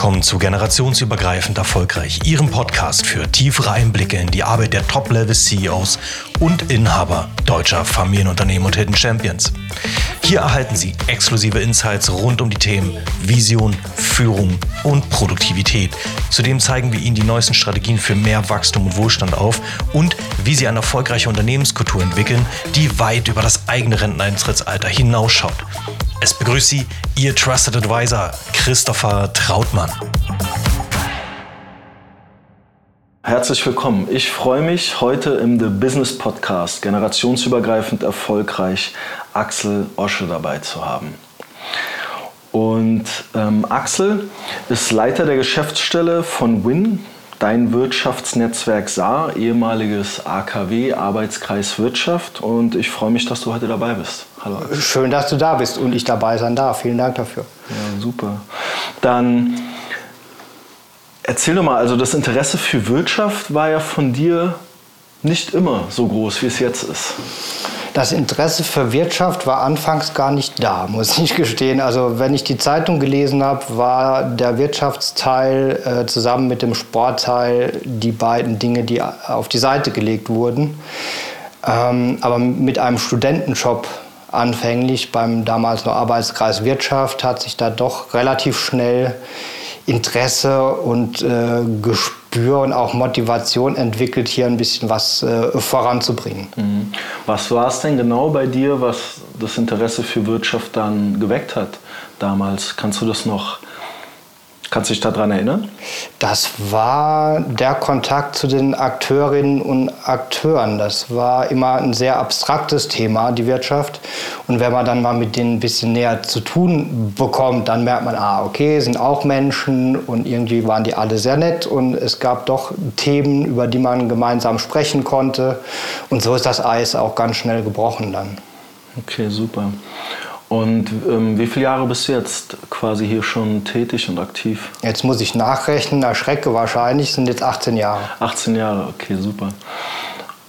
willkommen zu Generationsübergreifend Erfolgreich, Ihrem Podcast für tiefere Einblicke in die Arbeit der Top-Level-CEOs und Inhaber deutscher Familienunternehmen und Hidden Champions. Hier erhalten Sie exklusive Insights rund um die Themen Vision, Führung und Produktivität. Zudem zeigen wir Ihnen die neuesten Strategien für mehr Wachstum und Wohlstand auf und wie Sie eine erfolgreiche Unternehmenskultur entwickeln, die weit über das eigene Renteneintrittsalter hinausschaut. Es begrüßt Sie Ihr Trusted Advisor Christopher Trautmann. Herzlich willkommen. Ich freue mich, heute im The Business Podcast generationsübergreifend erfolgreich Axel Osche dabei zu haben. Und ähm, Axel ist Leiter der Geschäftsstelle von WIN, dein Wirtschaftsnetzwerk Saar, ehemaliges AKW, Arbeitskreis Wirtschaft. Und ich freue mich, dass du heute dabei bist. Hallo. Schön, dass du da bist und ich dabei sein darf. Vielen Dank dafür. Ja, super. Dann erzähl doch mal, also das Interesse für Wirtschaft war ja von dir nicht immer so groß, wie es jetzt ist. Das Interesse für Wirtschaft war anfangs gar nicht da, muss ich gestehen. Also wenn ich die Zeitung gelesen habe, war der Wirtschaftsteil äh, zusammen mit dem Sportteil die beiden Dinge, die auf die Seite gelegt wurden. Ähm, aber mit einem Studentenjob anfänglich beim damals noch Arbeitskreis Wirtschaft hat sich da doch relativ schnell Interesse und äh, Gespür und auch Motivation entwickelt, hier ein bisschen was äh, voranzubringen. Mhm. Was war es denn genau bei dir, was das Interesse für Wirtschaft dann geweckt hat damals? Kannst du das noch Kannst du dich daran erinnern? Das war der Kontakt zu den Akteurinnen und Akteuren. Das war immer ein sehr abstraktes Thema, die Wirtschaft. Und wenn man dann mal mit denen ein bisschen näher zu tun bekommt, dann merkt man, ah, okay, sind auch Menschen und irgendwie waren die alle sehr nett und es gab doch Themen, über die man gemeinsam sprechen konnte. Und so ist das Eis auch ganz schnell gebrochen dann. Okay, super. Und ähm, wie viele Jahre bist du jetzt quasi hier schon tätig und aktiv? Jetzt muss ich nachrechnen, erschrecke wahrscheinlich, sind jetzt 18 Jahre. 18 Jahre, okay, super.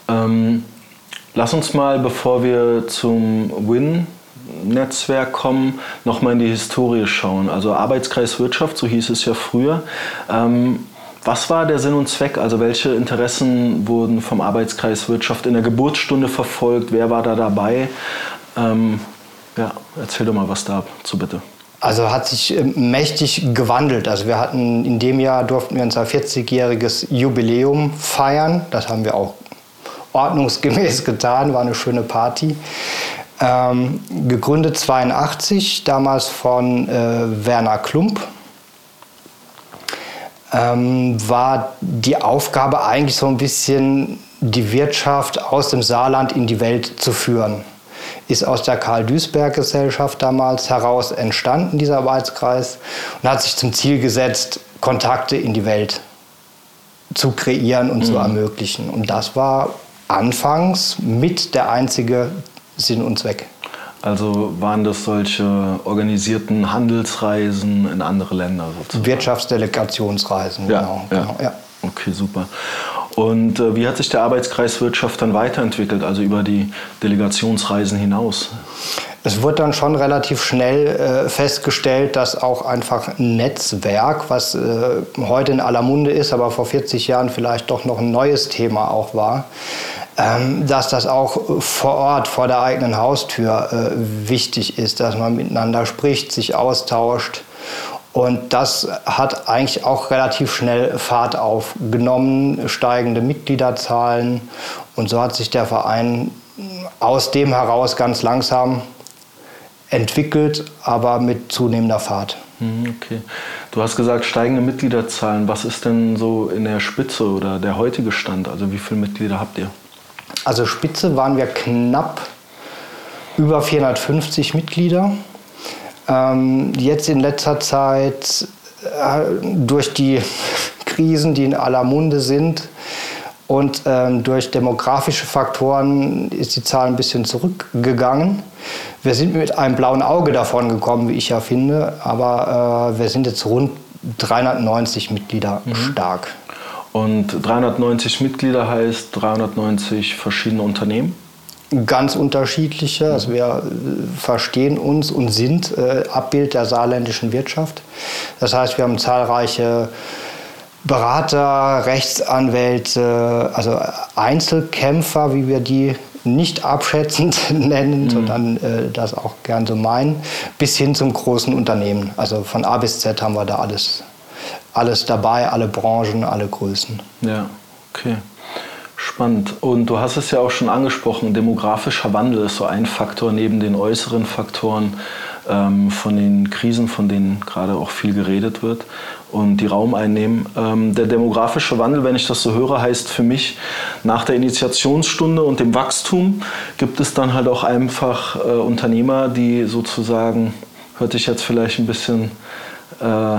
Ähm, lass uns mal, bevor wir zum Win Netzwerk kommen, nochmal in die Historie schauen. Also Arbeitskreis Wirtschaft, so hieß es ja früher. Ähm, was war der Sinn und Zweck? Also welche Interessen wurden vom Arbeitskreis Wirtschaft in der Geburtsstunde verfolgt? Wer war da dabei? Ähm, ja, erzähl doch mal was dazu bitte. Also hat sich ähm, mächtig gewandelt. Also wir hatten in dem Jahr durften wir unser 40-jähriges Jubiläum feiern. Das haben wir auch ordnungsgemäß getan. War eine schöne Party. Ähm, gegründet 82, damals von äh, Werner Klump. Ähm, war die Aufgabe eigentlich so ein bisschen die Wirtschaft aus dem Saarland in die Welt zu führen ist aus der Karl-Duisberg-Gesellschaft damals heraus entstanden, dieser Arbeitskreis, und hat sich zum Ziel gesetzt, Kontakte in die Welt zu kreieren und mhm. zu ermöglichen. Und das war anfangs mit der einzige Sinn und Zweck. Also waren das solche organisierten Handelsreisen in andere Länder sozusagen? Wirtschaftsdelegationsreisen, ja, genau. Ja. genau ja. Okay, super. Und äh, wie hat sich der Arbeitskreis Wirtschaft dann weiterentwickelt, also über die Delegationsreisen hinaus? Es wurde dann schon relativ schnell äh, festgestellt, dass auch einfach ein Netzwerk, was äh, heute in aller Munde ist, aber vor 40 Jahren vielleicht doch noch ein neues Thema auch war, ähm, dass das auch vor Ort, vor der eigenen Haustür äh, wichtig ist, dass man miteinander spricht, sich austauscht und das hat eigentlich auch relativ schnell Fahrt aufgenommen, steigende Mitgliederzahlen. Und so hat sich der Verein aus dem heraus ganz langsam entwickelt, aber mit zunehmender Fahrt. Mhm, okay. Du hast gesagt, steigende Mitgliederzahlen. Was ist denn so in der Spitze oder der heutige Stand? Also wie viele Mitglieder habt ihr? Also Spitze waren wir knapp über 450 Mitglieder. Ähm, jetzt in letzter Zeit äh, durch die Krisen, die in aller Munde sind und ähm, durch demografische Faktoren ist die Zahl ein bisschen zurückgegangen. Wir sind mit einem blauen Auge davon gekommen, wie ich ja finde, aber äh, wir sind jetzt rund 390 Mitglieder mhm. stark. Und 390 Mitglieder heißt 390 verschiedene Unternehmen? Ganz unterschiedliche. Also wir äh, verstehen uns und sind äh, Abbild der saarländischen Wirtschaft. Das heißt, wir haben zahlreiche Berater, Rechtsanwälte, also Einzelkämpfer, wie wir die nicht abschätzend nennen, mhm. sondern äh, das auch gern so meinen, bis hin zum großen Unternehmen. Also von A bis Z haben wir da alles, alles dabei, alle Branchen, alle Größen. Ja, okay. Spannend. Und du hast es ja auch schon angesprochen, demografischer Wandel ist so ein Faktor neben den äußeren Faktoren ähm, von den Krisen, von denen gerade auch viel geredet wird und die Raum einnehmen. Ähm, der demografische Wandel, wenn ich das so höre, heißt für mich, nach der Initiationsstunde und dem Wachstum gibt es dann halt auch einfach äh, Unternehmer, die sozusagen, hört sich jetzt vielleicht ein bisschen äh,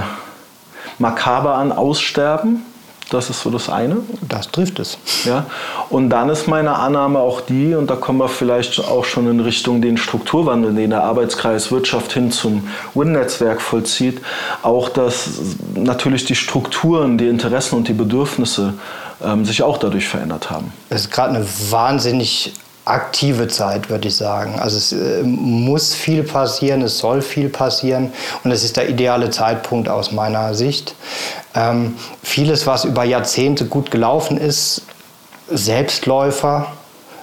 makaber an, aussterben das ist so das eine. Das trifft es. Ja. Und dann ist meine Annahme auch die, und da kommen wir vielleicht auch schon in Richtung den Strukturwandel, den der Arbeitskreis Wirtschaft hin zum WIN-Netzwerk vollzieht, auch dass natürlich die Strukturen, die Interessen und die Bedürfnisse ähm, sich auch dadurch verändert haben. Es ist gerade eine wahnsinnig aktive Zeit, würde ich sagen. Also es äh, muss viel passieren, es soll viel passieren und es ist der ideale Zeitpunkt aus meiner Sicht. Ähm, vieles, was über Jahrzehnte gut gelaufen ist, Selbstläufer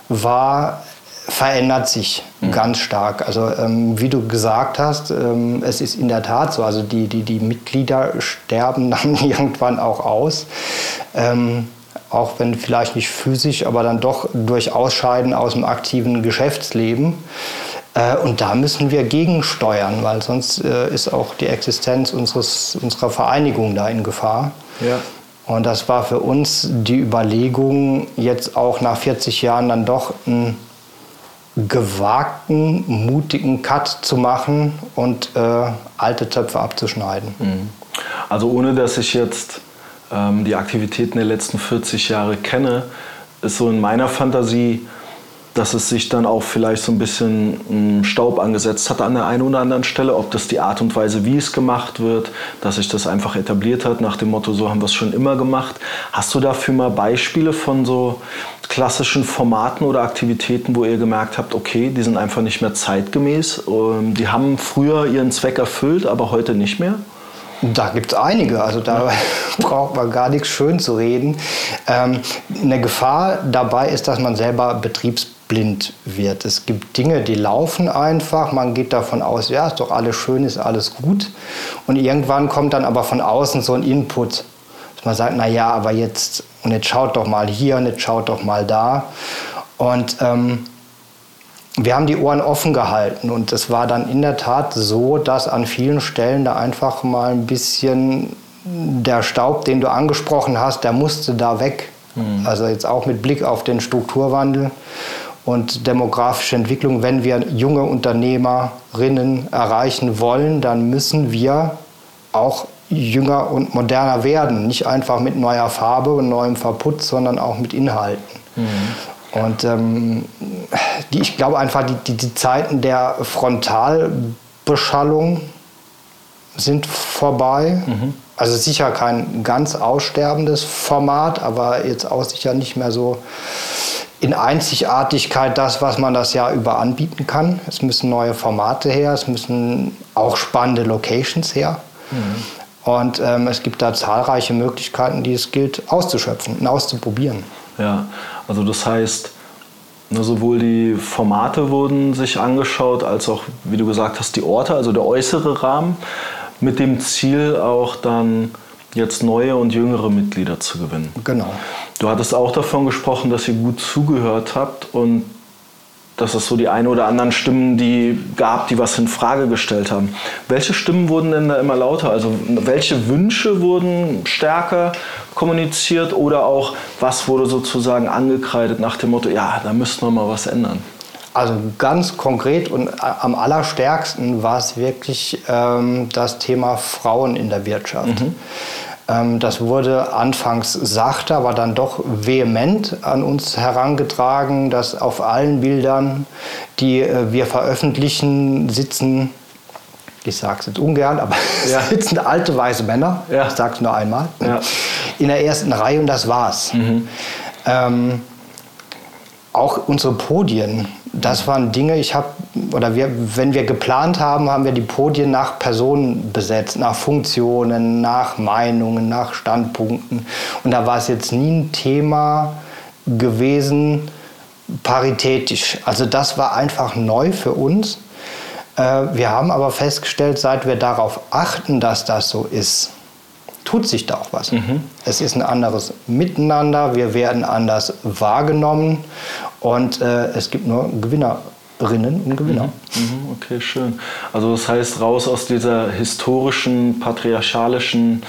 war, verändert sich mhm. ganz stark. Also ähm, wie du gesagt hast, ähm, es ist in der Tat so, also die, die, die Mitglieder sterben dann irgendwann auch aus. Ähm, auch wenn vielleicht nicht physisch, aber dann doch durch Ausscheiden aus dem aktiven Geschäftsleben. Äh, und da müssen wir gegensteuern, weil sonst äh, ist auch die Existenz unseres, unserer Vereinigung da in Gefahr. Ja. Und das war für uns die Überlegung, jetzt auch nach 40 Jahren dann doch einen gewagten, mutigen Cut zu machen und äh, alte Töpfe abzuschneiden. Mhm. Also ohne dass ich jetzt ähm, die Aktivitäten der letzten 40 Jahre kenne, ist so in meiner Fantasie, dass es sich dann auch vielleicht so ein bisschen hm, Staub angesetzt hat an der einen oder anderen Stelle, ob das die Art und Weise, wie es gemacht wird, dass sich das einfach etabliert hat, nach dem Motto, so haben wir es schon immer gemacht. Hast du dafür mal Beispiele von so klassischen Formaten oder Aktivitäten, wo ihr gemerkt habt, okay, die sind einfach nicht mehr zeitgemäß, ähm, die haben früher ihren Zweck erfüllt, aber heute nicht mehr? Da gibt es einige, also da braucht man gar nichts schön zu reden. Ähm, eine Gefahr dabei ist, dass man selber betriebsblind wird. Es gibt Dinge, die laufen einfach, man geht davon aus, ja, ist doch alles schön, ist alles gut. Und irgendwann kommt dann aber von außen so ein Input, dass man sagt, na ja, aber jetzt, und jetzt schaut doch mal hier und jetzt schaut doch mal da. Und ähm, wir haben die Ohren offen gehalten und es war dann in der Tat so, dass an vielen Stellen da einfach mal ein bisschen der Staub, den du angesprochen hast, der musste da weg. Mhm. Also jetzt auch mit Blick auf den Strukturwandel und demografische Entwicklung. Wenn wir junge Unternehmerinnen erreichen wollen, dann müssen wir auch jünger und moderner werden. Nicht einfach mit neuer Farbe und neuem Verputz, sondern auch mit Inhalten. Mhm. Und ähm, die, ich glaube einfach, die, die, die Zeiten der Frontalbeschallung sind vorbei. Mhm. Also sicher kein ganz aussterbendes Format, aber jetzt auch sicher nicht mehr so in Einzigartigkeit das, was man das Jahr über anbieten kann. Es müssen neue Formate her, es müssen auch spannende Locations her. Mhm. Und ähm, es gibt da zahlreiche Möglichkeiten, die es gilt auszuschöpfen und auszuprobieren. Ja, also das heißt, ne, sowohl die Formate wurden sich angeschaut, als auch, wie du gesagt hast, die Orte, also der äußere Rahmen, mit dem Ziel auch dann jetzt neue und jüngere Mitglieder zu gewinnen. Genau. Du hattest auch davon gesprochen, dass ihr gut zugehört habt und dass es so die ein oder anderen Stimmen die gab, die was in Frage gestellt haben. Welche Stimmen wurden denn da immer lauter? Also welche Wünsche wurden stärker kommuniziert oder auch was wurde sozusagen angekreidet nach dem Motto, ja, da müssten wir mal was ändern? Also ganz konkret und am allerstärksten war es wirklich ähm, das Thema Frauen in der Wirtschaft. Mhm. Ähm, das wurde anfangs sachte, aber dann doch vehement an uns herangetragen, dass auf allen Bildern, die äh, wir veröffentlichen, sitzen, ich sage es jetzt ungern, aber ja. sitzen alte weiße Männer, ja. ich sage es nur einmal, ja. in der ersten Reihe und das war's. Mhm. Ähm, auch unsere Podien Das waren Dinge, ich habe, oder wir, wenn wir geplant haben, haben wir die Podien nach Personen besetzt, nach Funktionen, nach Meinungen, nach Standpunkten. Und da war es jetzt nie ein Thema gewesen, paritätisch. Also das war einfach neu für uns. Äh, wir haben aber festgestellt, seit wir darauf achten, dass das so ist, tut sich da auch was. Mhm. Es ist ein anderes Miteinander, wir werden anders wahrgenommen und äh, es gibt nur Gewinnerinnen und Gewinner. Mhm. mhm. Okay, schön. Also das heißt, raus aus dieser historischen, patriarchalischen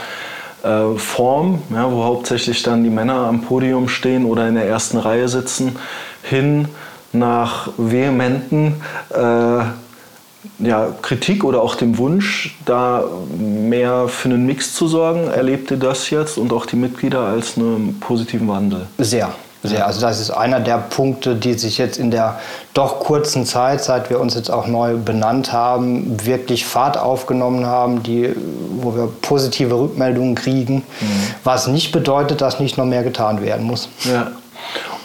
äh, Form, ja, wo hauptsächlich dann die Männer am Podium stehen oder in der ersten Reihe sitzen, hin nach vehementen äh, ja, Kritik oder auch dem Wunsch, da mehr für einen Mix zu sorgen. Erlebt ihr das jetzt und auch die Mitglieder als einen positiven Wandel? Sehr. Sehr. Also das ist einer der Punkte, die sich jetzt in der doch kurzen Zeit, seit wir uns jetzt auch neu benannt haben, wirklich Fahrt aufgenommen haben, die, wo wir positive Rückmeldungen kriegen, mhm. was nicht bedeutet, dass nicht noch mehr getan werden muss. Ja.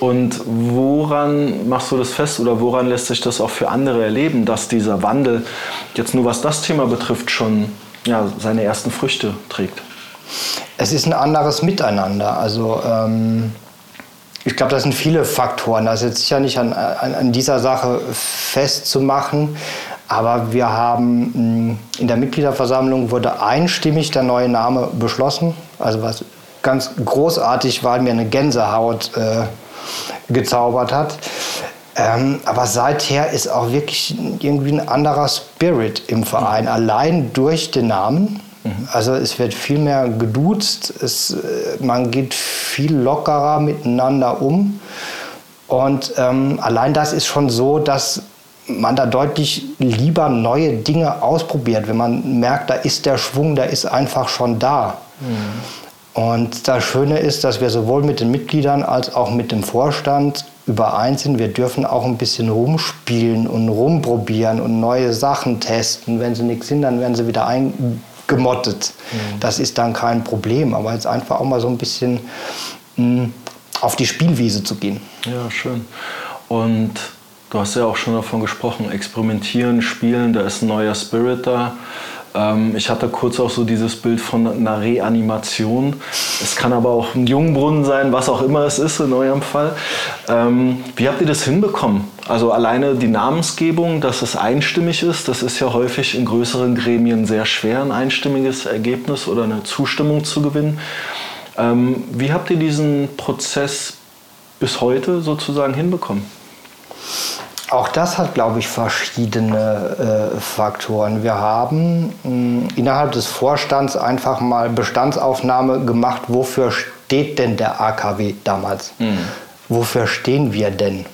Und woran machst du das fest oder woran lässt sich das auch für andere erleben, dass dieser Wandel jetzt nur was das Thema betrifft schon ja, seine ersten Früchte trägt? Es ist ein anderes Miteinander. Also ähm, ich glaube, das sind viele Faktoren. Das ist jetzt sicher nicht an, an, an dieser Sache festzumachen. Aber wir haben hm, in der Mitgliederversammlung wurde einstimmig der neue Name beschlossen. Also was ganz großartig war, mir eine Gänsehaut äh, gezaubert hat. Ähm, aber seither ist auch wirklich irgendwie ein anderer Spirit im Verein, mhm. allein durch den Namen. Mhm. Also es wird viel mehr geduzt, es, äh, man geht viel lockerer miteinander um. Und ähm, allein das ist schon so, dass man da deutlich lieber neue Dinge ausprobiert, wenn man merkt, da ist der Schwung, der ist einfach schon da. Mhm. Und das Schöne ist, dass wir sowohl mit den Mitgliedern als auch mit dem Vorstand überein sind. Wir dürfen auch ein bisschen rumspielen und rumprobieren und neue Sachen testen. Wenn sie nichts sind, dann werden sie wieder eingemottet. Mhm. Das ist dann kein Problem. Aber jetzt einfach auch mal so ein bisschen mh, hm, auf die Spielwiese zu gehen. Ja, schön. Und du hast ja auch schon davon gesprochen, experimentieren, spielen, da ist ein neuer Spirit da. Ähm, ich hatte kurz auch so dieses Bild von einer Reanimation. Es kann aber auch ein Jungbrunnen sein, was auch immer es ist in eurem Fall. Ähm, wie habt ihr das hinbekommen? Also alleine die Namensgebung, dass es einstimmig ist, das ist ja häufig in größeren Gremien sehr schwer, ein einstimmiges Ergebnis oder eine Zustimmung zu gewinnen. Ähm, wie habt ihr diesen Prozess bis heute sozusagen hinbekommen? Auch das hat, glaube ich, verschiedene äh, Faktoren. Wir haben mh, innerhalb des Vorstands einfach mal Bestandsaufnahme gemacht, wofür steht denn der AKW damals? Mhm. Wofür stehen wir denn?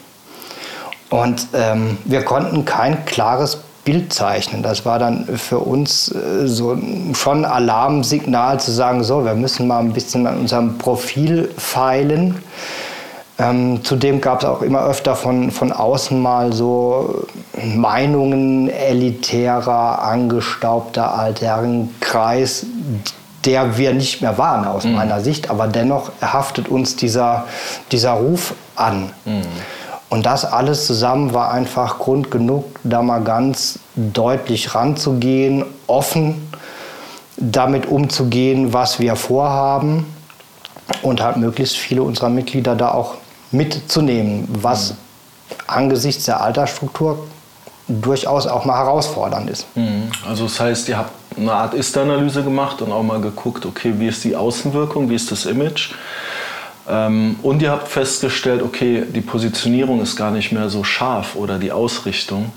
Und ähm, wir konnten kein klares Bild zeichnen. Das war dann für uns äh, so schon Alarmsignal zu sagen, so, wir müssen mal ein bisschen an unserem Profil feilen ähm, zudem gab es auch immer öfter von, von außen mal so Meinungen elitärer, angestaubter Altherrenkreis, der wir nicht mehr waren aus mhm. meiner Sicht, aber dennoch haftet uns dieser, dieser Ruf an. Mhm. Und das alles zusammen war einfach Grund genug, da mal ganz deutlich ranzugehen, offen damit umzugehen, was wir vorhaben und halt möglichst viele unserer Mitglieder da auch mitzunehmen, was mhm. angesichts der Altersstruktur durchaus auch mal herausfordernd ist. Mhm. Also das heißt, ihr habt eine Art Ist-Analyse gemacht und auch mal geguckt, okay, wie ist die Außenwirkung, wie ist das Image? Ähm, und ihr habt festgestellt, okay, die Positionierung ist gar nicht mehr so scharf oder die Ausrichtung.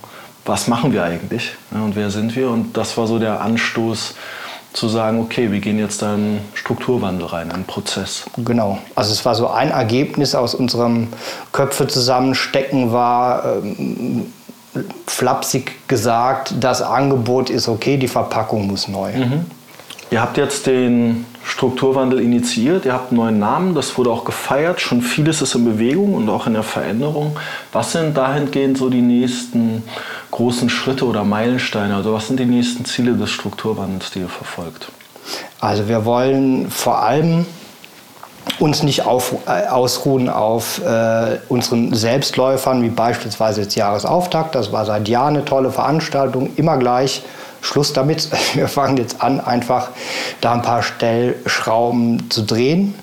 Was machen wir eigentlich und wer sind wir? Und das war so der Anstoß, zu sagen, okay, wir gehen jetzt da in Strukturwandel rein, einen Prozess. Genau. Also es war so ein Ergebnis aus unserem Köpfe zusammenstecken war, ähm, flapsig gesagt, das Angebot ist okay, die Verpackung muss neu. Mhm. Ihr habt jetzt den Strukturwandel initiiert, ihr habt einen neuen Namen, das wurde auch gefeiert, schon vieles ist in Bewegung und auch in der Veränderung. Was sind dahingehend so die nächsten großen Schritte oder Meilensteine? Also was sind die nächsten Ziele des Strukturwandels, die ihr verfolgt? Also wir wollen vor allem uns nicht auf, äh, ausruhen auf äh, unseren Selbstläufern, wie beispielsweise jetzt Jahresauftakt. Das war seit Jahren eine tolle Veranstaltung, immer gleich. Schluss damit. Wir fangen jetzt an, einfach da ein paar Stellschrauben zu drehen.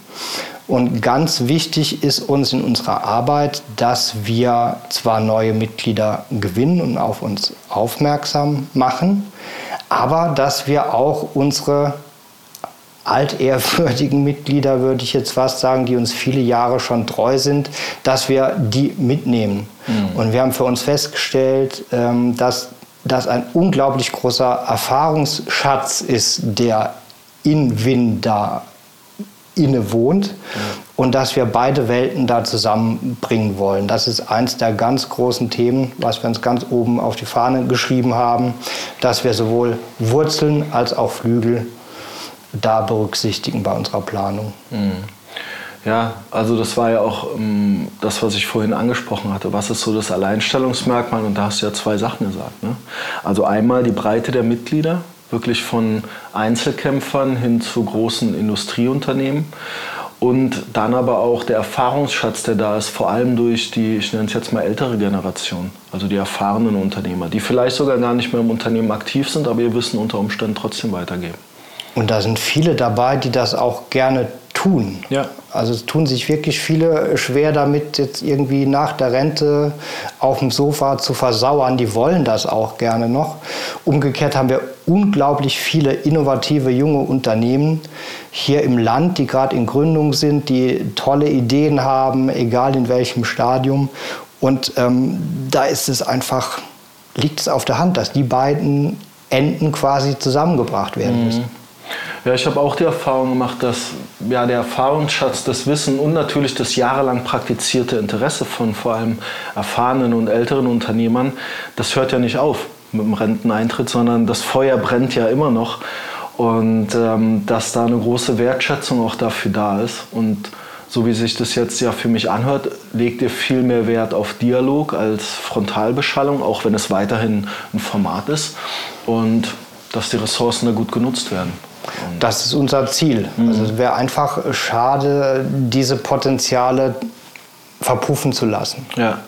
Und ganz wichtig ist uns in unserer Arbeit, dass wir zwar neue Mitglieder gewinnen und auf uns aufmerksam machen, aber dass wir auch unsere altehrwürdigen Mitglieder, würde ich jetzt fast sagen, die uns viele Jahre schon treu sind, dass wir die mitnehmen. Mhm. Und wir haben für uns festgestellt, ähm, dass das ein unglaublich großer Erfahrungsschatz ist, der in Wien da inne wohnt ja. und dass wir beide Welten da zusammenbringen wollen. Das ist eins der ganz großen Themen, was wir uns ganz oben auf die Fahne geschrieben haben, dass wir sowohl Wurzeln als auch Flügel da berücksichtigen bei unserer Planung. Mhm. Ja, also das war ja auch ähm, das, was ich vorhin angesprochen hatte. Was ist so das Alleinstellungsmerkmal? Und da hast du ja zwei Sachen gesagt. Ne? Also einmal die Breite der Mitglieder, wirklich von Einzelkämpfern hin zu großen Industrieunternehmen. Und dann aber auch der Erfahrungsschatz, der da ist, vor allem durch die, ich nenne es jetzt mal ältere Generation, also die erfahrenen Unternehmer, die vielleicht sogar gar nicht mehr im Unternehmen aktiv sind, aber ihr Wissen unter Umständen trotzdem weitergeben. Und da sind viele dabei, die das auch gerne tun. Ja. Also es tun sich wirklich viele schwer damit, jetzt irgendwie nach der Rente auf dem Sofa zu versauern. Die wollen das auch gerne noch. Umgekehrt haben wir unglaublich viele innovative junge Unternehmen hier im Land, die gerade in Gründung sind, die tolle Ideen haben, egal in welchem Stadium. Und ähm, da ist es einfach, liegt es auf der Hand, dass die beiden Enden quasi zusammengebracht werden mhm. Ja, ich habe auch die Erfahrung gemacht, dass ja, der Erfahrungsschatz, das Wissen und natürlich das jahrelang praktizierte Interesse von vor allem erfahrenen und älteren Unternehmern, das hört ja nicht auf mit dem Renteneintritt, sondern das Feuer brennt ja immer noch. Und ähm, dass da eine große Wertschätzung auch dafür da ist. Und so wie sich das jetzt ja für mich anhört, legt ihr viel mehr Wert auf Dialog als Frontalbeschallung, auch wenn es weiterhin ein Format ist. Und dass die Ressourcen da gut genutzt werden. Das ist unser Ziel. Mhm. Also es wäre einfach schade, diese Potenziale verpuffen zu lassen. Ja.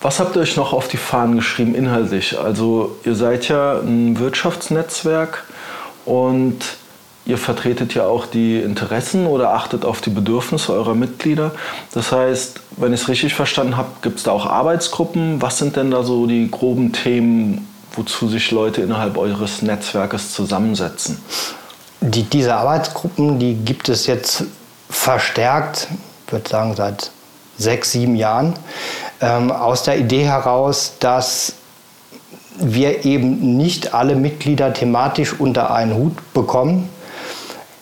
Was habt ihr euch noch auf die Fahnen geschrieben inhaltlich? Also ihr seid ja ein Wirtschaftsnetzwerk und ihr vertretet ja auch die Interessen oder achtet auf die Bedürfnisse eurer Mitglieder. Das heißt, wenn ich es richtig verstanden habe, gibt es da auch Arbeitsgruppen. Was sind denn da so die groben Themen, wozu sich Leute innerhalb eures Netzwerkes zusammensetzen? Die, diese Arbeitsgruppen, die gibt es jetzt verstärkt, ich würde sagen seit sechs, sieben Jahren, ähm, aus der Idee heraus, dass wir eben nicht alle Mitglieder thematisch unter einen Hut bekommen,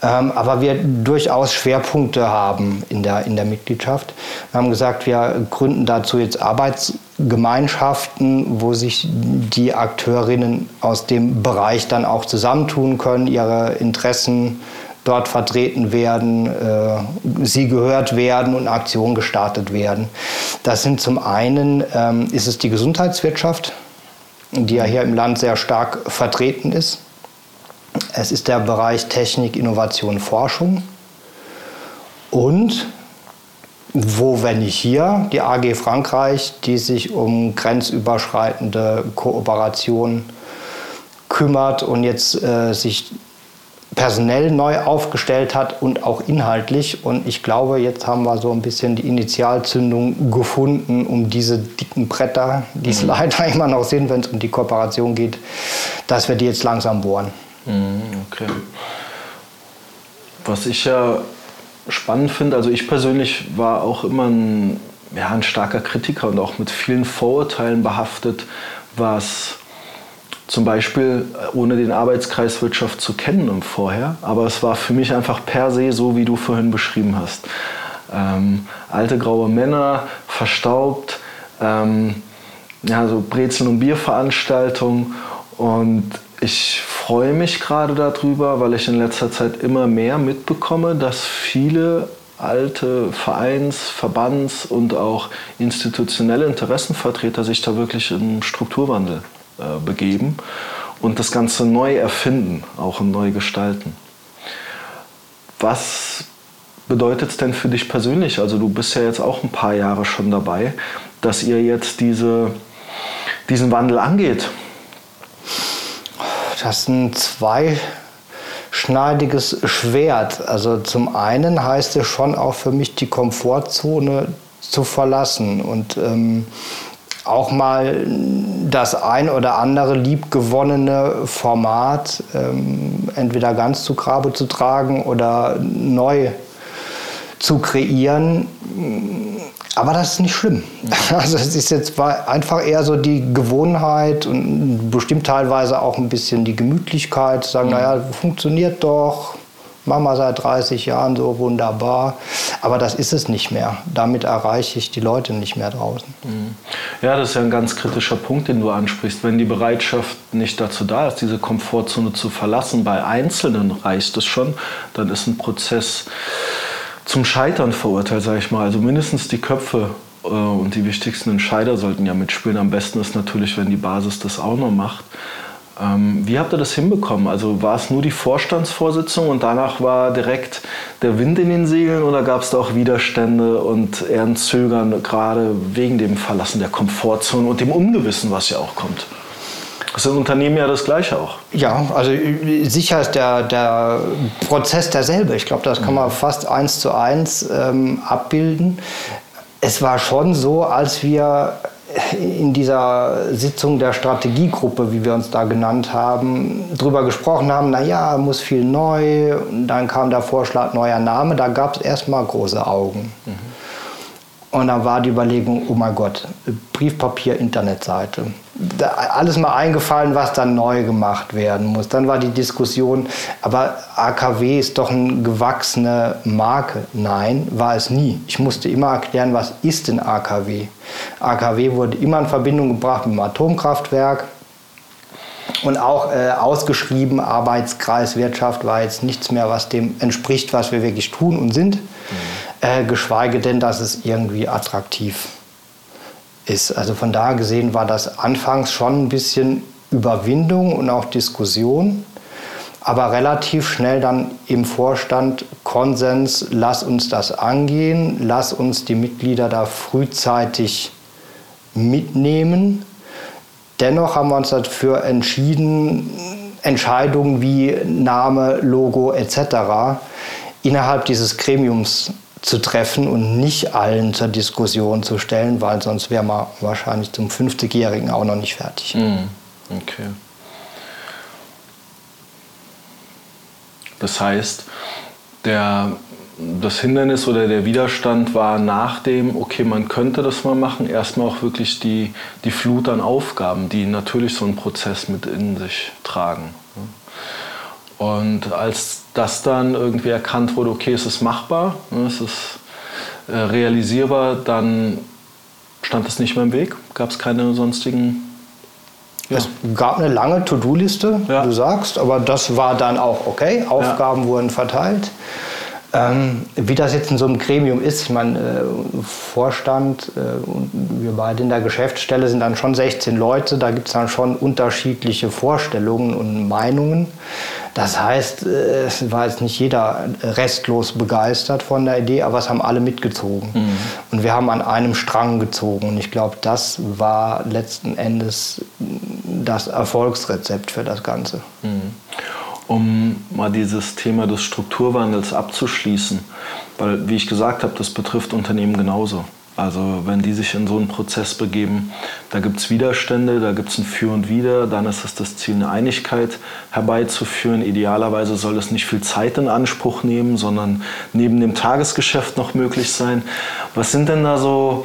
ähm, aber wir durchaus Schwerpunkte haben in der, in der Mitgliedschaft. Wir haben gesagt, wir gründen dazu jetzt Arbeitsgemeinschaften, wo sich die Akteurinnen aus dem Bereich dann auch zusammentun können, ihre Interessen dort vertreten werden, äh, sie gehört werden und Aktionen gestartet werden. Das sind zum einen, ähm, ist es die Gesundheitswirtschaft, die ja hier im Land sehr stark vertreten ist. Es ist der Bereich Technik, Innovation, Forschung. Und wo, wenn nicht hier, die AG Frankreich, die sich um grenzüberschreitende Kooperation kümmert und jetzt äh, sich personell neu aufgestellt hat und auch inhaltlich. Und ich glaube, jetzt haben wir so ein bisschen die Initialzündung gefunden, um diese dicken Bretter, die es mhm. leider immer noch sind, wenn es um die Kooperation geht, dass wir die jetzt langsam bohren. Mhm, okay. Was ich ja spannend finde, also ich persönlich war auch immer ein, ja, ein starker Kritiker und auch mit vielen Vorurteilen behaftet, was zum Beispiel äh, ohne den Arbeitskreis Wirtschaft zu kennen im Vorher, aber es war für mich einfach per se so, wie du vorhin beschrieben hast. Ähm, alte graue Männer, verstaubt, ähm, ja, so Brezeln- und Bierveranstaltungen und ich freue mich gerade darüber, weil ich in letzter Zeit immer mehr mitbekomme, dass viele alte Vereins-, Verbands- und auch institutionelle Interessenvertreter sich da wirklich im Strukturwandel äh, begeben und das Ganze neu erfinden, auch neu gestalten. Was bedeutet es denn für dich persönlich? Also du bist ja jetzt auch ein paar Jahre schon dabei, dass ihr jetzt diese, diesen Wandel angeht. Das ist ein zweischneidiges Schwert. Also zum einen heißt es schon auch für mich die Komfortzone zu verlassen und ähm, auch mal das ein oder andere liebgewonnene Format ähm, entweder ganz zu Grabe zu tragen oder neu zu kreieren. Aber das ist nicht schlimm. Also es ist jetzt einfach eher so die Gewohnheit und bestimmt teilweise auch ein bisschen die Gemütlichkeit, zu sagen, mhm. naja, funktioniert doch, machen wir seit 30 Jahren so wunderbar. Aber das ist es nicht mehr. Damit erreiche ich die Leute nicht mehr draußen. Mhm. Ja, das ist ja ein ganz kritischer Punkt, den du ansprichst. Wenn die Bereitschaft nicht dazu da ist, diese Komfortzone zu verlassen, bei Einzelnen reicht es schon, dann ist ein Prozess zum Scheitern verurteilt, sage ich mal. Also mindestens die Köpfe äh, und die wichtigsten Entscheider sollten ja mitspielen. Am besten ist natürlich, wenn die Basis das auch noch macht. Ähm, wie habt ihr das hinbekommen? Also war es nur die Vorstandsvorsitzung und danach war direkt der Wind in den Segeln oder gab es da auch Widerstände und eher ein Zögern, gerade wegen dem Verlassen der Komfortzone und dem Ungewissen, was ja auch kommt? Das ist im Unternehmen ja das Gleiche auch. Ja, also sicher ist der, der Prozess derselbe. Ich glaube, das kann man fast eins zu eins ähm, abbilden. Es war schon so, als wir in dieser Sitzung der Strategiegruppe, wie wir uns da genannt haben, darüber gesprochen haben, naja, muss viel neu. Und dann kam der Vorschlag neuer Name, da gab es erstmal große Augen. Mhm. Und dann war die Überlegung, oh mein Gott, Briefpapier, Internetseite. Alles mal eingefallen, was dann neu gemacht werden muss. Dann war die Diskussion, aber AKW ist doch eine gewachsene Marke. Nein, war es nie. Ich musste immer erklären, was ist denn AKW? AKW wurde immer in Verbindung gebracht mit dem Atomkraftwerk. Und auch äh, ausgeschrieben, Arbeitskreis Wirtschaft war jetzt nichts mehr, was dem entspricht, was wir wirklich tun und sind. Mhm äh, geschweige denn, dass es irgendwie attraktiv ist. Also von daher gesehen war das anfangs schon ein bisschen Überwindung und auch Diskussion, aber relativ schnell dann im Vorstand Konsens, lass uns das angehen, lass uns die Mitglieder da frühzeitig mitnehmen. Dennoch haben wir uns dafür entschieden, Entscheidungen wie Name, Logo etc. innerhalb dieses Gremiums zu treffen und nicht allen zur Diskussion zu stellen, weil sonst wäre man wahrscheinlich zum 50-Jährigen auch noch nicht fertig. Mhm. Okay. Das heißt, der, das Hindernis oder der Widerstand war nach dem, okay, man könnte das mal machen, erstmal auch wirklich die, die Flut an Aufgaben, die natürlich so einen Prozess mit in sich tragen. Und als das dann irgendwie erkannt wurde, okay, es ist machbar, ne, es ist äh, realisierbar, dann stand es nicht mehr im Weg, gab es keine sonstigen. Ja. Es gab eine lange To-Do-Liste, ja. du sagst, aber das war dann auch okay. Aufgaben ja. wurden verteilt. Ähm, wie das jetzt in so einem Gremium ist, ich meine, äh, Vorstand äh, und wir beide in der Geschäftsstelle sind dann schon 16 Leute, da gibt es dann schon unterschiedliche Vorstellungen und Meinungen. Das heißt, äh, es war jetzt nicht jeder restlos begeistert von der Idee, aber es haben alle mitgezogen. Mhm. Und wir haben an einem Strang gezogen. Und ich glaube, das war letzten Endes das Erfolgsrezept für das Ganze. Mhm um mal dieses Thema des Strukturwandels abzuschließen. Weil, wie ich gesagt habe, das betrifft Unternehmen genauso. Also wenn die sich in so einen Prozess begeben, da gibt es Widerstände, da gibt es ein Für und Wider, dann ist es das Ziel, eine Einigkeit herbeizuführen. Idealerweise soll es nicht viel Zeit in Anspruch nehmen, sondern neben dem Tagesgeschäft noch möglich sein. Was sind denn da so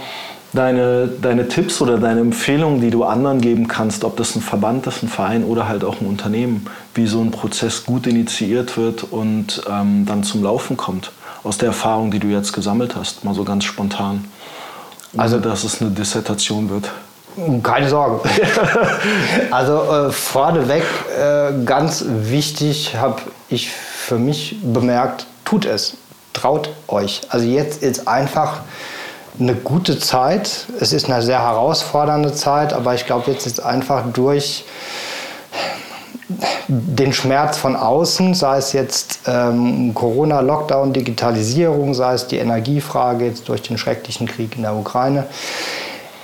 deine, deine Tipps oder deine Empfehlungen, die du anderen geben kannst, ob das ein Verband ist, ein Verein oder halt auch ein Unternehmen, wie so ein Prozess gut initiiert wird und ähm, dann zum Laufen kommt, aus der Erfahrung, die du jetzt gesammelt hast, mal so ganz spontan. Also, dass es eine Dissertation wird. Keine Sorgen. also äh, vorneweg, äh, ganz wichtig, habe ich für mich bemerkt, tut es, traut euch. Also jetzt ist einfach eine gute Zeit. Es ist eine sehr herausfordernde Zeit, aber ich glaube, jetzt ist einfach durch den Schmerz von außen, sei es jetzt ähm, Corona, Lockdown, Digitalisierung, sei es die Energiefrage jetzt durch den schrecklichen Krieg in der Ukraine.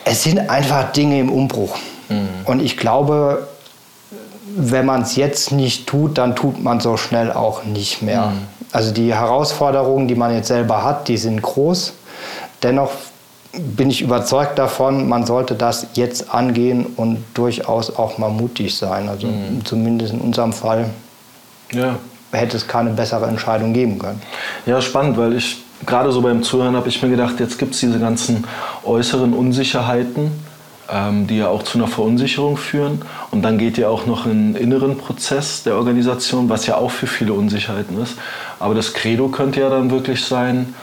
Es sind einfach Dinge im Umbruch. Mhm. Und ich glaube, wenn man es jetzt nicht tut, dann tut man so schnell auch nicht mehr. Mhm. Also die Herausforderungen, die man jetzt selber hat, die sind groß. Dennoch bin ich überzeugt davon, man sollte das jetzt angehen und durchaus auch mal mutig sein. Also mhm. zumindest in unserem Fall ja. hätte es keine bessere Entscheidung geben können. Ja, spannend, weil ich gerade so beim Zuhören habe ich mir gedacht, jetzt gibt es diese ganzen äußeren Unsicherheiten, ähm, die ja auch zu einer Verunsicherung führen. Und dann geht ja auch noch ein inneren Prozess der Organisation, was ja auch für viele Unsicherheiten ist. Aber das Credo könnte ja dann wirklich sein,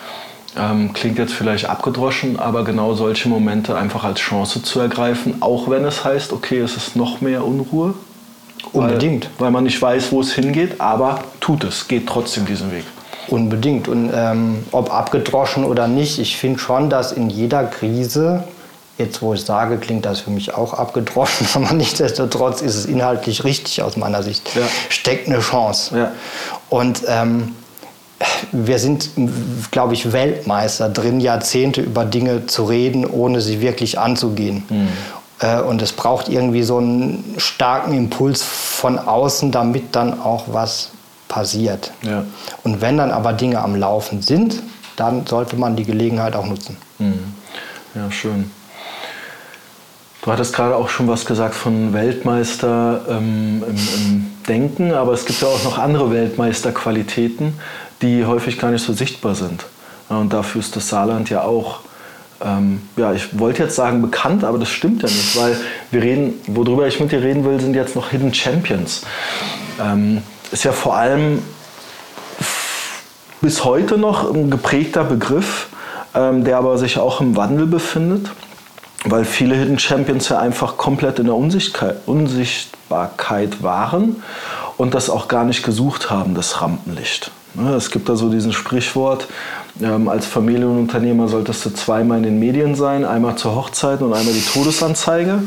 ähm, klingt jetzt vielleicht abgedroschen, aber genau solche Momente einfach als Chance zu ergreifen, auch wenn es heißt, okay, es ist noch mehr Unruhe. Unbedingt. Weil, weil man nicht weiß, wo es hingeht, aber tut es, geht trotzdem diesen Weg. Unbedingt. Und ähm, ob abgedroschen oder nicht, ich finde schon, dass in jeder Krise, jetzt wo ich sage, klingt das für mich auch abgedroschen, aber nichtsdestotrotz ist es inhaltlich richtig aus meiner Sicht, ja. steckt eine Chance. Ja. Und ähm, wir sind, glaube ich, Weltmeister drin, Jahrzehnte über Dinge zu reden, ohne sie wirklich anzugehen. Mhm. Und es braucht irgendwie so einen starken Impuls von außen, damit dann auch was passiert. Ja. Und wenn dann aber Dinge am Laufen sind, dann sollte man die Gelegenheit auch nutzen. Mhm. Ja, schön. Du hattest gerade auch schon was gesagt von Weltmeister ähm, im, im, Denken, aber es gibt ja auch noch andere Weltmeisterqualitäten, die häufig gar nicht so sichtbar sind. Und dafür ist das Saarland ja auch, ähm, ja, ich wollte jetzt sagen bekannt, aber das stimmt ja nicht, weil wir reden, worüber ich mit dir reden will, sind jetzt noch Hidden Champions. Ähm, ist ja vor allem bis heute noch ein geprägter Begriff, ähm, der aber sich auch im Wandel befindet, weil viele Hidden Champions ja einfach komplett in der Unsichtbarkeit waren und das auch gar nicht gesucht haben, das Rampenlicht. Ne, es gibt da so diesen Sprichwort, ähm, als Familienunternehmer solltest du zweimal in den Medien sein, einmal zur Hochzeit und einmal die Todesanzeige.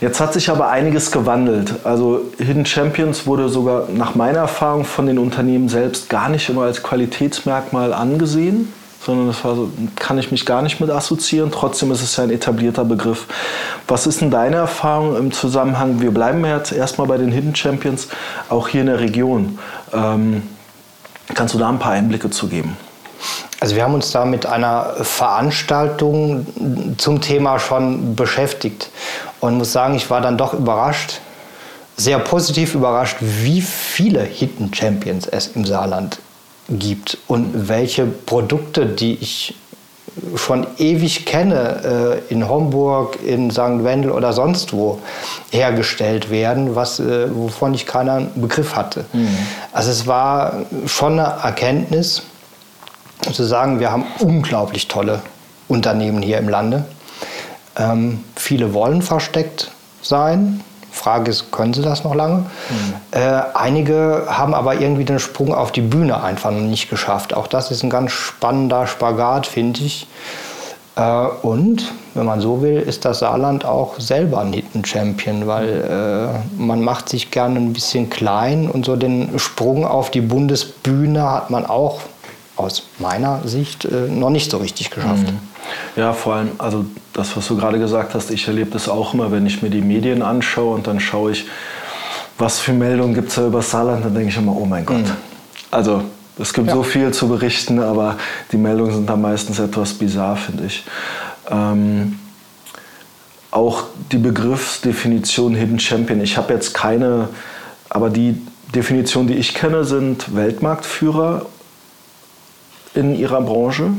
Jetzt hat sich aber einiges gewandelt. Also Hidden Champions wurde sogar nach meiner Erfahrung von den Unternehmen selbst gar nicht immer als Qualitätsmerkmal angesehen, sondern das war so, kann ich mich gar nicht mit assoziieren. Trotzdem ist es ja ein etablierter Begriff. Was ist denn deine Erfahrung im Zusammenhang? Wir bleiben jetzt erstmal bei den Hidden Champions, auch hier in der Region. Ähm, Kannst du da ein paar Einblicke zu geben? Also wir haben uns da mit einer Veranstaltung zum Thema schon beschäftigt und muss sagen, ich war dann doch überrascht, sehr positiv überrascht, wie viele Hidden Champions es im Saarland gibt und welche Produkte, die ich schon ewig kenne, äh, in Homburg, in St. Wendel oder sonst wo hergestellt werden, was, äh, wovon ich keinen Begriff hatte. Mhm. Also es war schon eine Erkenntnis, zu sagen, wir haben unglaublich tolle Unternehmen hier im Lande. Ähm, viele wollen versteckt sein, Frage ist, können sie das noch lange? Mhm. Äh, einige haben aber irgendwie den Sprung auf die Bühne einfach noch nicht geschafft. Auch das ist ein ganz spannender Spagat, finde ich. Äh, und, wenn man so will, ist das Saarland auch selber ein Hidden Champion, weil äh, man macht sich gerne ein bisschen klein und so den Sprung auf die Bundesbühne hat man auch aus meiner Sicht äh, noch nicht so richtig geschafft. Mhm. Ja, vor allem, also das, was du gerade gesagt hast, ich erlebe das auch immer, wenn ich mir die Medien anschaue und dann schaue ich, was für Meldungen gibt es da über Saarland, dann denke ich immer, oh mein Gott. Mhm. Also es gibt ja. so viel zu berichten, aber die Meldungen sind da meistens etwas bizarr, finde ich. Ähm, auch die Begriffsdefinition Hidden Champion. Ich habe jetzt keine, aber die Definition, die ich kenne, sind Weltmarktführer in ihrer Branche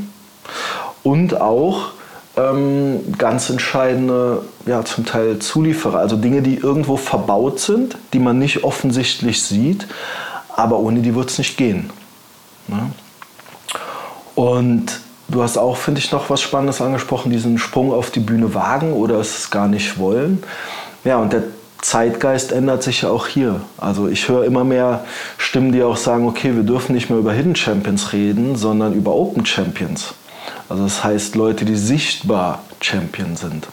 und auch ähm, ganz entscheidende, ja, zum Teil Zulieferer, also Dinge, die irgendwo verbaut sind, die man nicht offensichtlich sieht, aber ohne die wird es nicht gehen. Ne? Und du hast auch, finde ich, noch was Spannendes angesprochen, diesen Sprung auf die Bühne wagen oder es gar nicht wollen. Ja, und der Zeitgeist ändert sich ja auch hier. Also ich höre immer mehr Stimmen, die auch sagen, okay, wir dürfen nicht mehr über Hidden Champions reden, sondern über Open Champions. Also das heißt Leute, die sichtbar Champion sind.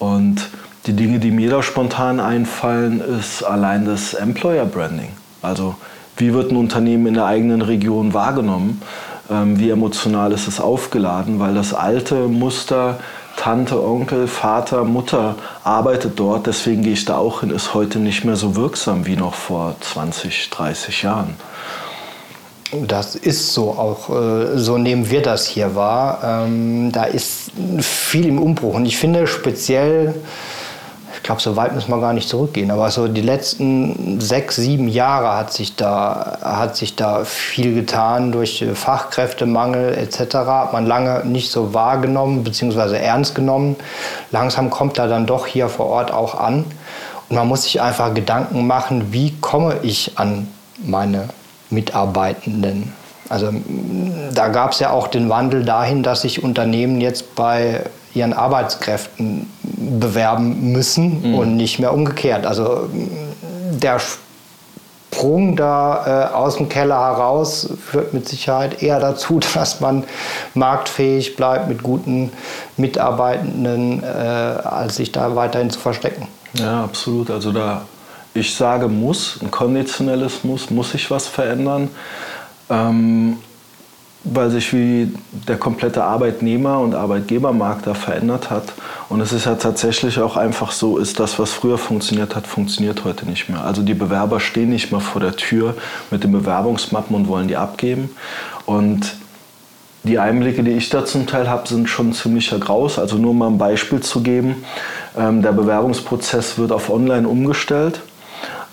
Und Die Dinge, die mir da spontan einfallen, ist allein das Employer Branding. Also wie wird ein Unternehmen in der eigenen Region wahrgenommen? Ähm, wie emotional ist es aufgeladen? Weil das alte Muster Tante, Onkel, Vater, Mutter arbeitet dort, deswegen gehe ich da auch hin, ist heute nicht mehr so wirksam wie noch vor 20, 30 Jahren. Das ist so auch, äh, so nehmen wir das hier wahr. Ähm, da ist viel im Umbruch und ich finde speziell glaube, so weit müssen wir gar nicht zurückgehen. Aber so die letzten sechs, sieben Jahre hat sich da, hat sich da viel getan durch Fachkräftemangel etc. Hat man lange nicht so wahrgenommen bzw. ernst genommen. Langsam kommt da dann doch hier vor Ort auch an. Und man muss sich einfach Gedanken machen, wie komme ich an meine Mitarbeitenden. Also da gab es ja auch den Wandel dahin, dass sich Unternehmen jetzt bei ihren Arbeitskräften bewerben müssen mhm. und nicht mehr umgekehrt. Also der Sprung da äh, aus dem Keller heraus führt mit Sicherheit eher dazu, dass man marktfähig bleibt mit guten Mitarbeitenden, äh, als sich da weiterhin zu verstecken. Ja, absolut. Also da ich sage muss, ein konditionelles Muss, muss sich was verändern. Ähm, weil sich wie der komplette Arbeitnehmer- und Arbeitgebermarkt da verändert hat. Und es ist ja tatsächlich auch einfach so, ist das, was früher funktioniert hat, funktioniert heute nicht mehr. Also die Bewerber stehen nicht mehr vor der Tür mit den Bewerbungsmappen und wollen die abgeben. Und die Einblicke, die ich da zum Teil habe, sind schon ziemlicher Graus. Also nur mal ein Beispiel zu geben. Ähm, der Bewerbungsprozess wird auf Online umgestellt.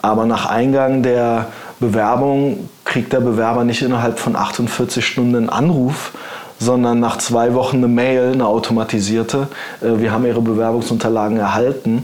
Aber nach Eingang der Bewerbung kriegt der Bewerber nicht innerhalb von 48 Stunden einen Anruf, sondern nach zwei Wochen eine Mail, eine automatisierte. Äh, wir haben Ihre Bewerbungsunterlagen erhalten.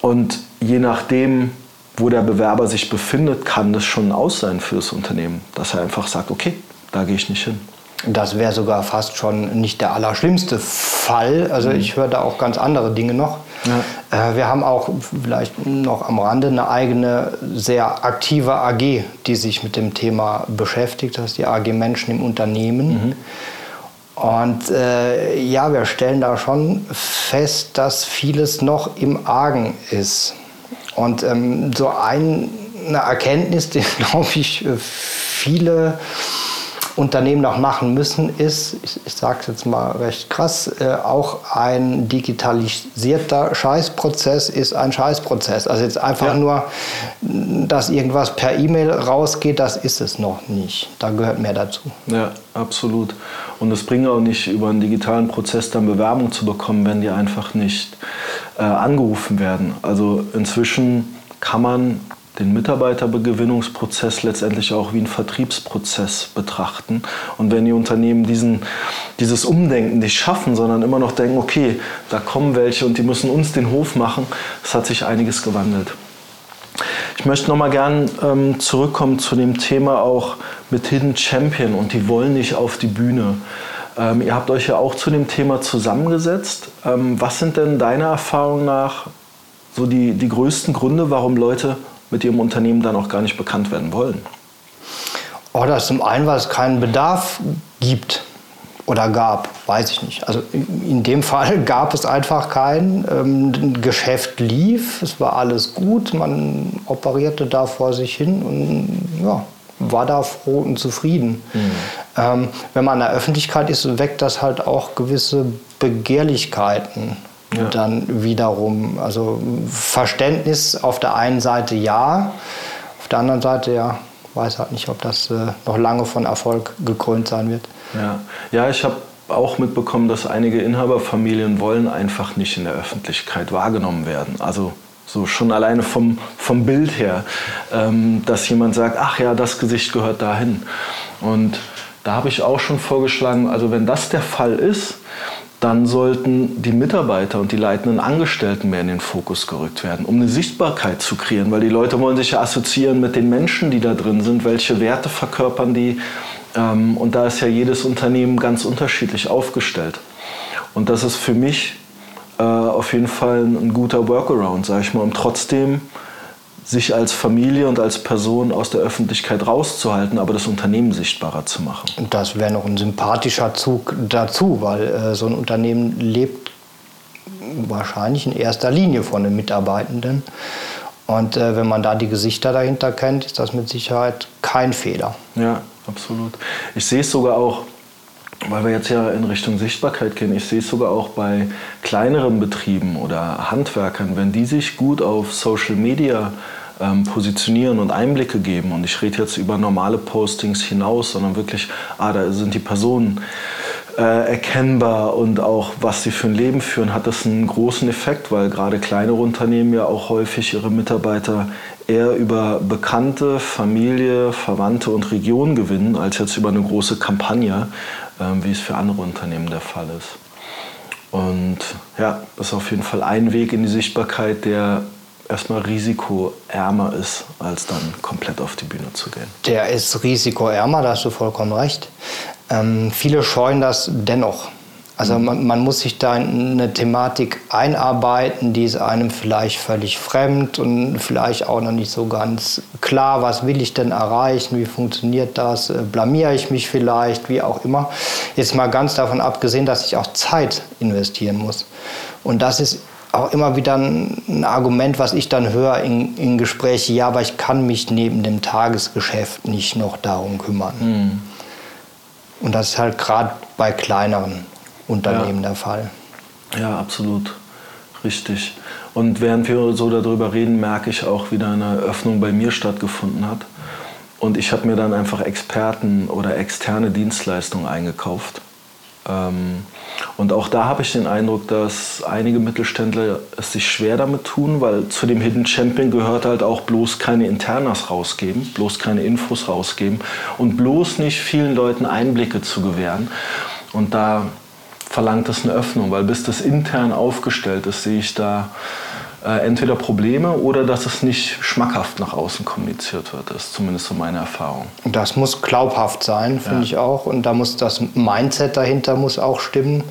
Und je nachdem, wo der Bewerber sich befindet, kann das schon ein Aus sein für das Unternehmen, dass er einfach sagt, okay, da gehe ich nicht hin. Das wäre sogar fast schon nicht der allerschlimmste Fall. Also mhm. ich höre da auch ganz andere Dinge noch. Ja. Äh, wir haben auch vielleicht noch am Rande eine eigene, sehr aktive AG, die sich mit dem Thema beschäftigt. Das ist die AG Menschen im Unternehmen. Mhm. Und äh, ja, wir stellen da schon fest, dass vieles noch im Argen ist. Und ähm, so ein, eine Erkenntnis, die, glaube ich, viele Unternehmen noch machen müssen, ist, ich, ich sage es jetzt mal recht krass, äh, auch ein digitalisierter Scheißprozess ist ein Scheißprozess. Also jetzt einfach ja. nur, dass irgendwas per E-Mail rausgeht, das ist es noch nicht. Da gehört mehr dazu. Ja, absolut. Und es bringt auch nicht, über einen digitalen Prozess dann Bewerbung zu bekommen, wenn die einfach nicht äh, angerufen werden. Also inzwischen kann man den Mitarbeitergewinnungsprozess letztendlich auch wie einen Vertriebsprozess betrachten. Und wenn die Unternehmen diesen, dieses Umdenken nicht schaffen, sondern immer noch denken, okay, da kommen welche und die müssen uns den Hof machen, es hat sich einiges gewandelt. Ich möchte noch mal gern ähm, zurückkommen zu dem Thema auch mit Hidden Champion und die wollen nicht auf die Bühne. Ähm, ihr habt euch ja auch zu dem Thema zusammengesetzt. Ähm, was sind denn deiner Erfahrung nach so die, die größten Gründe, warum Leute mit ihrem Unternehmen dann auch gar nicht bekannt werden wollen? Oh, das ist zum einen, weil es keinen Bedarf gibt oder gab, weiß ich nicht. Also in dem Fall gab es einfach keinen. Ähm, Geschäft lief, es war alles gut, man operierte da vor sich hin und ja, war da froh und zufrieden. Mhm. Ähm, wenn man in der Öffentlichkeit ist, weckt das halt auch gewisse Begehrlichkeiten. Ja. Und dann wiederum, also Verständnis auf der einen Seite ja, auf der anderen Seite ja, weiß halt nicht, ob das äh, noch lange von Erfolg gekrönt sein wird. Ja, ja ich habe auch mitbekommen, dass einige Inhaberfamilien wollen einfach nicht in der Öffentlichkeit wahrgenommen werden. Also so schon alleine vom, vom Bild her, ähm, dass jemand sagt, ach ja, das Gesicht gehört dahin. Und da habe ich auch schon vorgeschlagen, also wenn das der Fall ist, dann sollten die Mitarbeiter und die leitenden Angestellten mehr in den Fokus gerückt werden, um eine Sichtbarkeit zu kreieren, weil die Leute wollen sich ja assoziieren mit den Menschen, die da drin sind, welche Werte verkörpern die. Ähm, und da ist ja jedes Unternehmen ganz unterschiedlich aufgestellt. Und das ist für mich äh, auf jeden Fall ein guter Workaround, sage ich mal, um trotzdem sich als Familie und als Person aus der Öffentlichkeit rauszuhalten, aber das Unternehmen sichtbarer zu machen. Das wäre noch ein sympathischer Zug dazu, weil äh, so ein Unternehmen lebt wahrscheinlich in erster Linie von den Mitarbeitenden. Und äh, wenn man da die Gesichter dahinter kennt, ist das mit Sicherheit kein Fehler. Ja, absolut. Ich sehe es sogar auch, weil wir jetzt ja in Richtung Sichtbarkeit gehen, ich sehe es sogar auch bei kleineren Betrieben oder Handwerkern, wenn die sich gut auf Social Media ähm, positionieren und Einblicke geben. Und ich rede jetzt über normale Postings hinaus, sondern wirklich, ah, da sind die Personen äh, erkennbar und auch was sie für ein Leben führen, hat das einen großen Effekt, weil gerade kleinere Unternehmen ja auch häufig ihre Mitarbeiter eher über Bekannte, Familie, Verwandte und Region gewinnen, als jetzt über eine große Kampagne, wie es für andere Unternehmen der Fall ist. Und ja, das ist auf jeden Fall ein Weg in die Sichtbarkeit, der erstmal risikoärmer ist, als dann komplett auf die Bühne zu gehen. Der ist risikoärmer, da hast du vollkommen recht. Ähm, viele scheuen das dennoch. Also man, man, muss sich da in eine Thematik einarbeiten, die ist einem vielleicht völlig fremd und vielleicht auch noch nicht so ganz klar, was will ich denn erreichen, wie funktioniert das, äh, blamiere ich mich vielleicht, wie auch immer. Jetzt mal ganz davon abgesehen, dass ich auch Zeit investieren muss. Und das ist auch immer wieder ein Argument, was ich dann höre in, in Gesprächen, ja, aber ich kann mich neben dem Tagesgeschäft nicht noch darum kümmern. Mhm. Und das ist halt gerade bei kleineren Unternehmen ja. der Fall. Ja, absolut. Richtig. Und während wir so darüber reden, merke ich auch, wie da eine Öffnung bei mir stattgefunden hat. Und ich habe mir dann einfach Experten oder externe Dienstleistungen eingekauft. Ähm, und auch da habe ich den Eindruck, dass einige Mittelständler es sich schwer damit tun, weil zu dem Hidden Champion gehört halt auch bloß keine Internas rausgeben, bloß keine Infos rausgeben und bloß nicht vielen Leuten Einblicke zu gewähren. Und da verlangt es eine Öffnung, weil bis das intern aufgestellt ist, sehe ich da äh, entweder Probleme oder dass es nicht schmackhaft nach außen kommuniziert wird. Das ist zumindest so meine Erfahrung. Das muss glaubhaft sein, finde ja. ich auch. Und da muss das Mindset dahinter muss auch stimmen.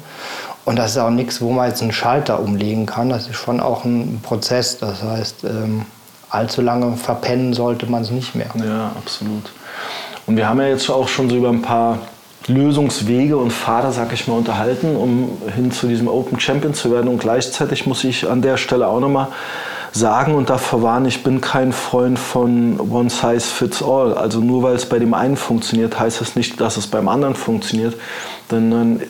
Und das ist auch nichts, wo man jetzt einen Schalter umlegen kann. Das ist schon auch ein Prozess. Das heißt, ähm, allzu lange verpennen sollte man es nicht mehr. Ja, absolut. Und wir haben ja jetzt auch schon so über ein paar Lösungswege und Pfade, sag ich mal, unterhalten, um hin zu diesem Open Champion zu werden. Und gleichzeitig muss ich an der Stelle auch nochmal sagen und davor warnen, ich bin kein Freund von One Size Fits All. Also nur weil es bei dem einen funktioniert, heißt das nicht, dass es beim anderen funktioniert. Denn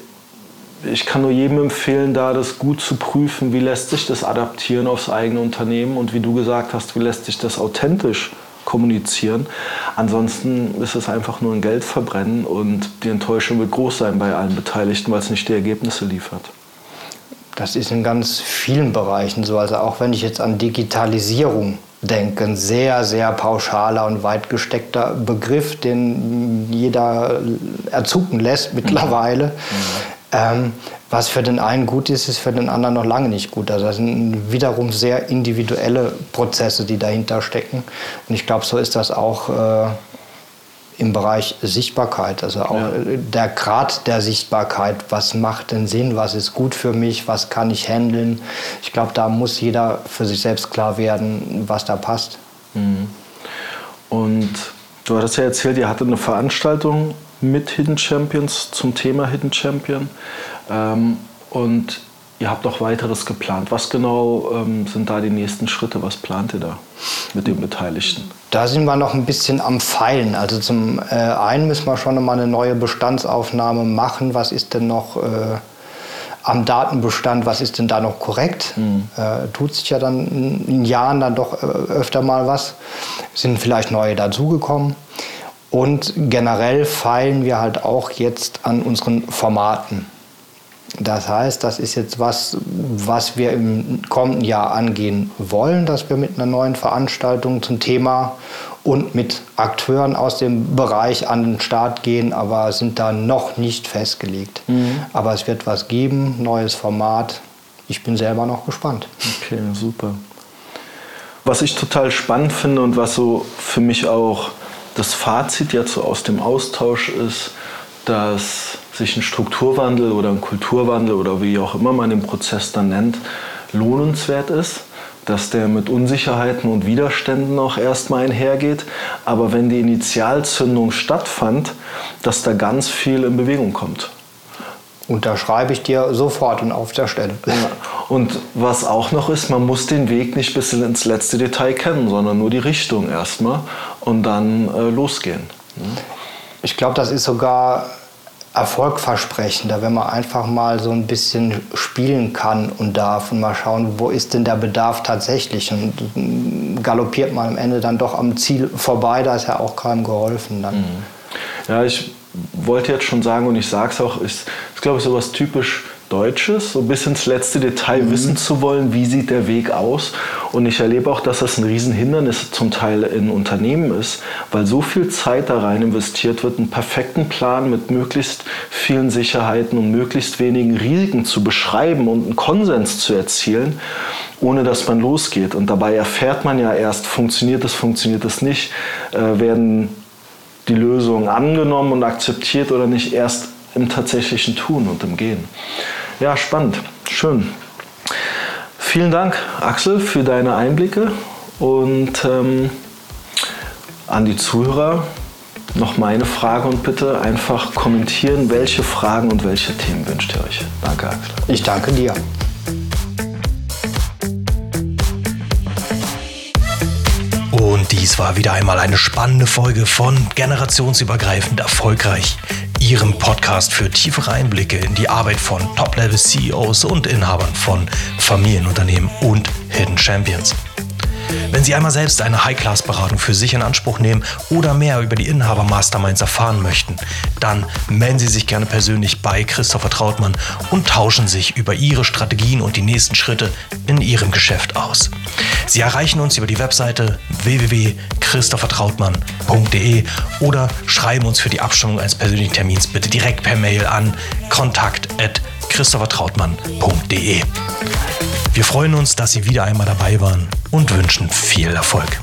ich kann nur jedem empfehlen, da das gut zu prüfen, wie lässt sich das adaptieren aufs eigene Unternehmen und wie du gesagt hast, wie lässt sich das authentisch kommunizieren. Ansonsten ist es einfach nur ein Geldverbrennen und die Enttäuschung wird groß sein bei allen Beteiligten, weil es nicht die Ergebnisse liefert. Das ist in ganz vielen Bereichen so. Also auch wenn ich jetzt an Digitalisierung denke, ein sehr, sehr pauschaler und weit gesteckter Begriff, den jeder erzucken lässt mittlerweile. Mhm. Ähm, was für den einen gut ist, ist für den anderen noch lange nicht gut. Also das sind wiederum sehr individuelle Prozesse, die dahinter stecken. Und ich glaube, so ist das auch äh, im Bereich Sichtbarkeit. Also auch ja. der Grad der Sichtbarkeit. Was macht denn Sinn? Was ist gut für mich? Was kann ich handeln? Ich glaube, da muss jeder für sich selbst klar werden, was da passt. Mhm. Und du hattest ja erzählt, ihr hattet eine Veranstaltung mit Hidden Champions zum Thema Hidden Champion. Ähm, und ihr habt auch weiteres geplant. Was genau ähm, sind da die nächsten Schritte? Was plant ihr da mit den Beteiligten? Da sind wir noch ein bisschen am Feilen. Also zum äh, einen müssen wir schon mal eine neue Bestandsaufnahme machen. Was ist denn noch äh, am Datenbestand? Was ist denn da noch korrekt? Mhm. Äh, tut sich ja dann in Jahren dann doch äh, öfter mal was. Sind vielleicht neue dazugekommen. Und generell feilen wir halt auch jetzt an unseren Formaten. Das heißt, das ist jetzt was, was wir im kommenden Jahr angehen wollen, dass wir mit einer neuen Veranstaltung zum Thema und mit Akteuren aus dem Bereich an den Start gehen, aber sind da noch nicht festgelegt. Mhm. Aber es wird was geben, neues Format. Ich bin selber noch gespannt. Okay, super. Was ich total spannend finde und was so für mich auch das Fazit jetzt so aus dem Austausch ist, dass sich ein Strukturwandel oder ein Kulturwandel oder wie auch immer man den Prozess dann nennt, lohnenswert ist, dass der mit Unsicherheiten und Widerständen auch erstmal einhergeht, aber wenn die Initialzündung stattfand, dass da ganz viel in Bewegung kommt. Unterschreibe ich dir sofort und auf der Stelle. Ja. Und was auch noch ist, man muss den Weg nicht bis ins letzte Detail kennen, sondern nur die Richtung erstmal und dann äh, losgehen. Ne? Ich glaube, das ist sogar erfolgversprechender, wenn man einfach mal so ein bisschen spielen kann und darf und mal schauen, wo ist denn der Bedarf tatsächlich und galoppiert man am Ende dann doch am Ziel vorbei, da ist ja auch keinem geholfen dann. Mhm. Ja, ich wollte jetzt schon sagen und ich sage es auch, ist, ist glaube ich sowas typisch Deutsches, so bis ins letzte Detail mhm. wissen zu wollen, wie sieht der Weg aus. Und ich erlebe auch, dass das ein Riesenhindernis zum Teil in Unternehmen ist, weil so viel Zeit da rein investiert wird, einen perfekten Plan mit möglichst vielen Sicherheiten und möglichst wenigen Risiken zu beschreiben und einen Konsens zu erzielen, ohne dass man losgeht. Und dabei erfährt man ja erst, funktioniert es, funktioniert es nicht, äh, werden die Lösungen angenommen und akzeptiert oder nicht erst im tatsächlichen Tun und im Gehen. Ja, spannend. Schön. Vielen Dank, Axel, für deine Einblicke und ähm, an die Zuhörer noch meine Frage und bitte einfach kommentieren, welche Fragen und welche Themen wünscht ihr euch. Danke, Axel. Ich danke dir. Und dies war wieder einmal eine spannende Folge von Generationsübergreifend erfolgreich, Ihrem Podcast für tiefere Einblicke in die Arbeit von Top-Level-CEOs und Inhabern von Familienunternehmen und Hidden Champions. Wenn Sie einmal selbst eine High-Class-Beratung für sich in Anspruch nehmen oder mehr über die Inhaber-Masterminds erfahren möchten, dann melden Sie sich gerne persönlich bei Christopher Trautmann und tauschen sich über Ihre Strategien und die nächsten Schritte in Ihrem Geschäft aus. Sie erreichen uns über die Webseite www.christophertrautmann.de oder schreiben uns für die Abstimmung eines persönlichen Termins bitte direkt per Mail an kontakt.christophertrautmann.de. Wir freuen uns, dass Sie wieder einmal dabei waren und wünschen viel Erfolg.